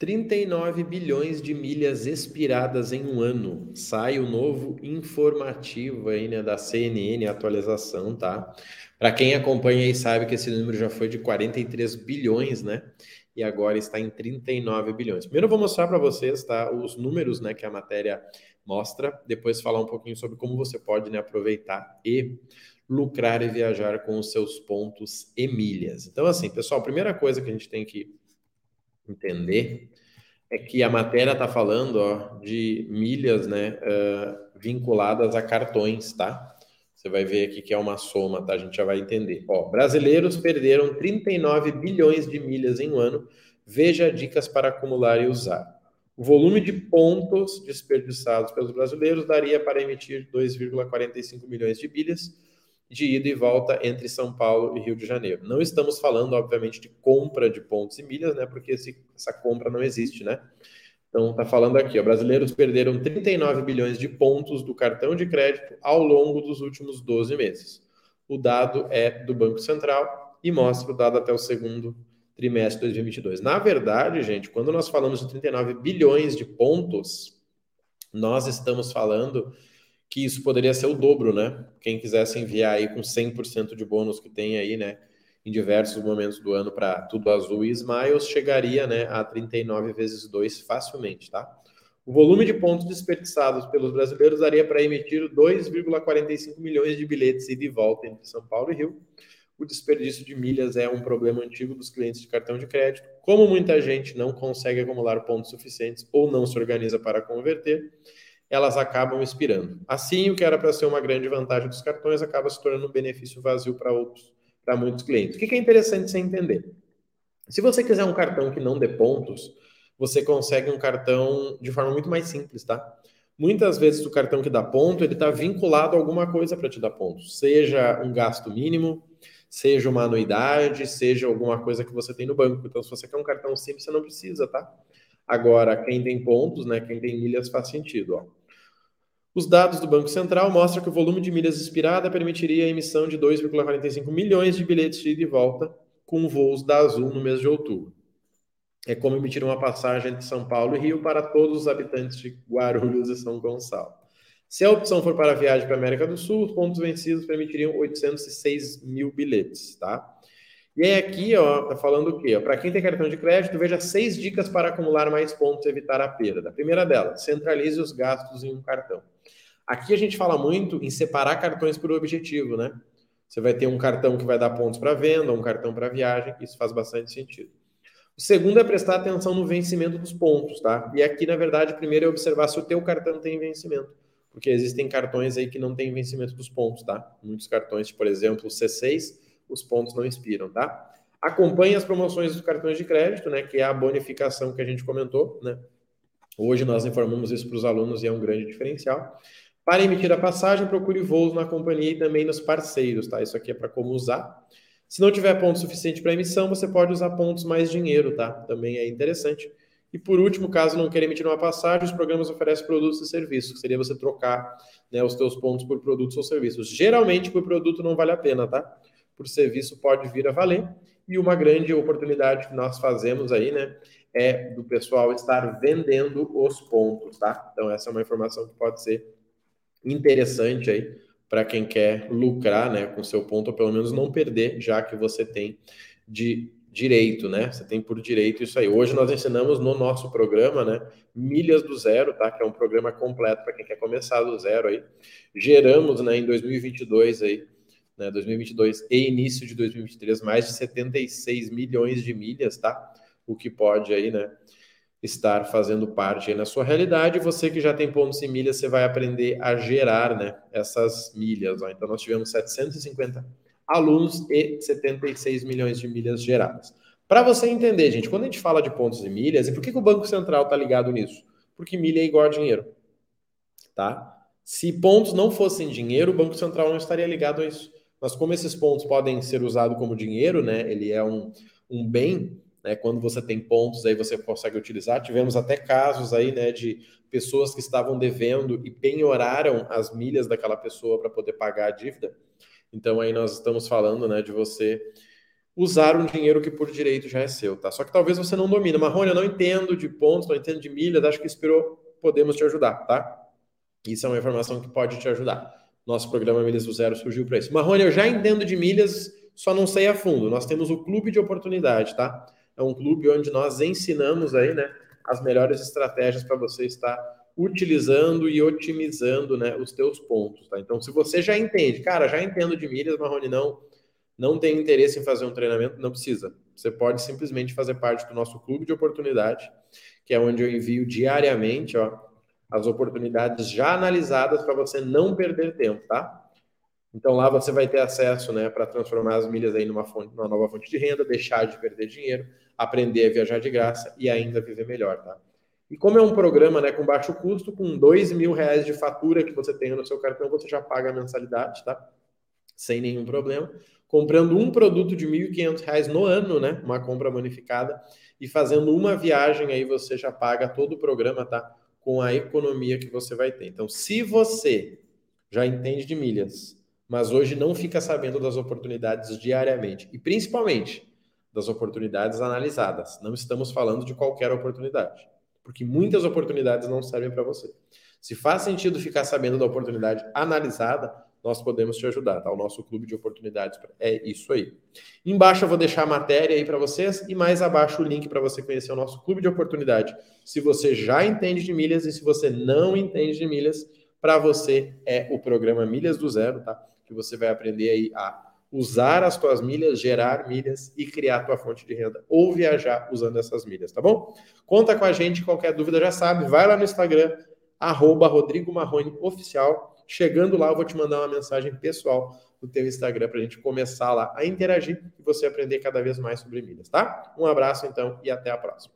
39 bilhões de milhas expiradas em um ano. Sai o novo informativo aí, né, da CNN, atualização, tá? Para quem acompanha aí sabe que esse número já foi de 43 bilhões, né? E agora está em 39 bilhões. Primeiro eu vou mostrar para vocês, tá, os números, né, que a matéria mostra, depois falar um pouquinho sobre como você pode, né, aproveitar e lucrar e viajar com os seus pontos e milhas. Então assim, pessoal, primeira coisa que a gente tem que entender é que a matéria está falando ó, de milhas né, uh, vinculadas a cartões, tá? Você vai ver aqui que é uma soma, tá? A gente já vai entender. Ó, brasileiros perderam 39 bilhões de milhas em um ano. Veja dicas para acumular e usar. O volume de pontos desperdiçados pelos brasileiros daria para emitir 2,45 milhões de milhas de ida e volta entre São Paulo e Rio de Janeiro. Não estamos falando, obviamente, de compra de pontos e milhas, né? Porque esse, essa compra não existe, né? Então, está falando aqui, ó, brasileiros perderam 39 bilhões de pontos do cartão de crédito ao longo dos últimos 12 meses. O dado é do Banco Central e mostra o dado até o segundo trimestre de 2022. Na verdade, gente, quando nós falamos de 39 bilhões de pontos, nós estamos falando que isso poderia ser o dobro, né? Quem quisesse enviar aí com 100% de bônus que tem aí, né? Em diversos momentos do ano para tudo azul e Smiles, chegaria né, a 39 vezes 2 facilmente, tá? O volume de pontos desperdiçados pelos brasileiros daria para emitir 2,45 milhões de bilhetes ida e volta entre São Paulo e Rio. O desperdício de milhas é um problema antigo dos clientes de cartão de crédito. Como muita gente não consegue acumular pontos suficientes ou não se organiza para converter, elas acabam expirando. Assim, o que era para ser uma grande vantagem dos cartões acaba se tornando um benefício vazio para outros, para muitos clientes. O que é interessante você entender? Se você quiser um cartão que não dê pontos, você consegue um cartão de forma muito mais simples, tá? Muitas vezes o cartão que dá ponto, ele está vinculado a alguma coisa para te dar pontos, seja um gasto mínimo, seja uma anuidade, seja alguma coisa que você tem no banco. Então, se você quer um cartão simples, você não precisa, tá? Agora, quem tem pontos, né, quem tem milhas faz sentido, ó. Os dados do Banco Central mostram que o volume de milhas expirada permitiria a emissão de 2,45 milhões de bilhetes de ida e volta com voos da Azul no mês de outubro. É como emitir uma passagem entre São Paulo e Rio para todos os habitantes de Guarulhos e São Gonçalo. Se a opção for para a viagem para a América do Sul, os pontos vencidos permitiriam 806 mil bilhetes, tá? E aí aqui, ó, tá falando o quê? Para quem tem cartão de crédito, veja seis dicas para acumular mais pontos e evitar a perda. A primeira delas, centralize os gastos em um cartão. Aqui a gente fala muito em separar cartões por objetivo, né? Você vai ter um cartão que vai dar pontos para venda, um cartão para viagem, isso faz bastante sentido. O segundo é prestar atenção no vencimento dos pontos, tá? E aqui, na verdade, primeiro é observar se o teu cartão tem vencimento, porque existem cartões aí que não têm vencimento dos pontos, tá? Muitos cartões, por exemplo, o C6, os pontos não expiram, tá? Acompanhe as promoções dos cartões de crédito, né? Que é a bonificação que a gente comentou, né? Hoje nós informamos isso para os alunos e é um grande diferencial. Para emitir a passagem, procure voos na companhia e também nos parceiros, tá? Isso aqui é para como usar. Se não tiver ponto suficiente para emissão, você pode usar pontos mais dinheiro, tá? Também é interessante. E por último, caso não queira emitir uma passagem, os programas oferecem produtos e serviços, que seria você trocar né, os teus pontos por produtos ou serviços. Geralmente, por produto não vale a pena, tá? Por serviço pode vir a valer. E uma grande oportunidade que nós fazemos aí, né, é do pessoal estar vendendo os pontos, tá? Então, essa é uma informação que pode ser interessante aí para quem quer lucrar, né, com seu ponto, ou pelo menos não perder, já que você tem de direito, né? Você tem por direito isso aí. Hoje nós ensinamos no nosso programa, né, Milhas do Zero, tá? Que é um programa completo para quem quer começar do zero aí. Geramos, né, em 2022 aí, né, 2022 e início de 2023 mais de 76 milhões de milhas, tá? O que pode aí, né, estar fazendo parte na sua realidade. Você que já tem pontos em milhas, você vai aprender a gerar né, essas milhas. Ó. Então, nós tivemos 750 alunos e 76 milhões de milhas geradas. Para você entender, gente, quando a gente fala de pontos e milhas, e por que, que o Banco Central está ligado nisso? Porque milha é igual a dinheiro. Tá? Se pontos não fossem dinheiro, o Banco Central não estaria ligado a isso. Mas como esses pontos podem ser usados como dinheiro, né? Ele é um, um bem, né? Quando você tem pontos, aí você consegue utilizar. Tivemos até casos aí, né, de pessoas que estavam devendo e penhoraram as milhas daquela pessoa para poder pagar a dívida. Então aí nós estamos falando, né, de você usar um dinheiro que por direito já é seu, tá? Só que talvez você não domine. Marrone, eu não entendo de pontos, não entendo de milhas, acho que inspirou, podemos te ajudar, tá? Isso é uma informação que pode te ajudar. Nosso programa Milhas do Zero surgiu para isso. Marrone, eu já entendo de milhas, só não sei a fundo. Nós temos o Clube de Oportunidade, tá? É um clube onde nós ensinamos aí, né, as melhores estratégias para você estar utilizando e otimizando, né, os teus pontos, tá? Então, se você já entende, cara, já entendo de milhas, Marrone, não, não tem interesse em fazer um treinamento, não precisa. Você pode simplesmente fazer parte do nosso clube de oportunidade, que é onde eu envio diariamente, ó, as oportunidades já analisadas para você não perder tempo, tá? Então lá você vai ter acesso, né, para transformar as milhas aí numa, fonte, numa nova fonte de renda, deixar de perder dinheiro, aprender a viajar de graça e ainda viver melhor, tá? E como é um programa, né, com baixo custo, com dois mil reais de fatura que você tem no seu cartão, você já paga a mensalidade, tá? Sem nenhum problema. Comprando um produto de R$ 1.500 no ano, né, uma compra bonificada, e fazendo uma viagem aí você já paga todo o programa, tá? com a economia que você vai ter. Então, se você já entende de milhas, mas hoje não fica sabendo das oportunidades diariamente, e principalmente das oportunidades analisadas, não estamos falando de qualquer oportunidade, porque muitas oportunidades não servem para você. Se faz sentido ficar sabendo da oportunidade analisada, nós podemos te ajudar, tá? O nosso clube de oportunidades é isso aí. Embaixo eu vou deixar a matéria aí para vocês e mais abaixo o link para você conhecer o nosso clube de oportunidade. Se você já entende de milhas e se você não entende de milhas, para você é o programa Milhas do Zero, tá? Que você vai aprender aí a usar as tuas milhas, gerar milhas e criar tua fonte de renda ou viajar usando essas milhas, tá bom? Conta com a gente, qualquer dúvida já sabe, vai lá no Instagram, arroba Rodrigo Marrone Oficial Chegando lá, eu vou te mandar uma mensagem pessoal no teu Instagram para a gente começar lá a interagir e você aprender cada vez mais sobre milhas, tá? Um abraço então e até a próxima.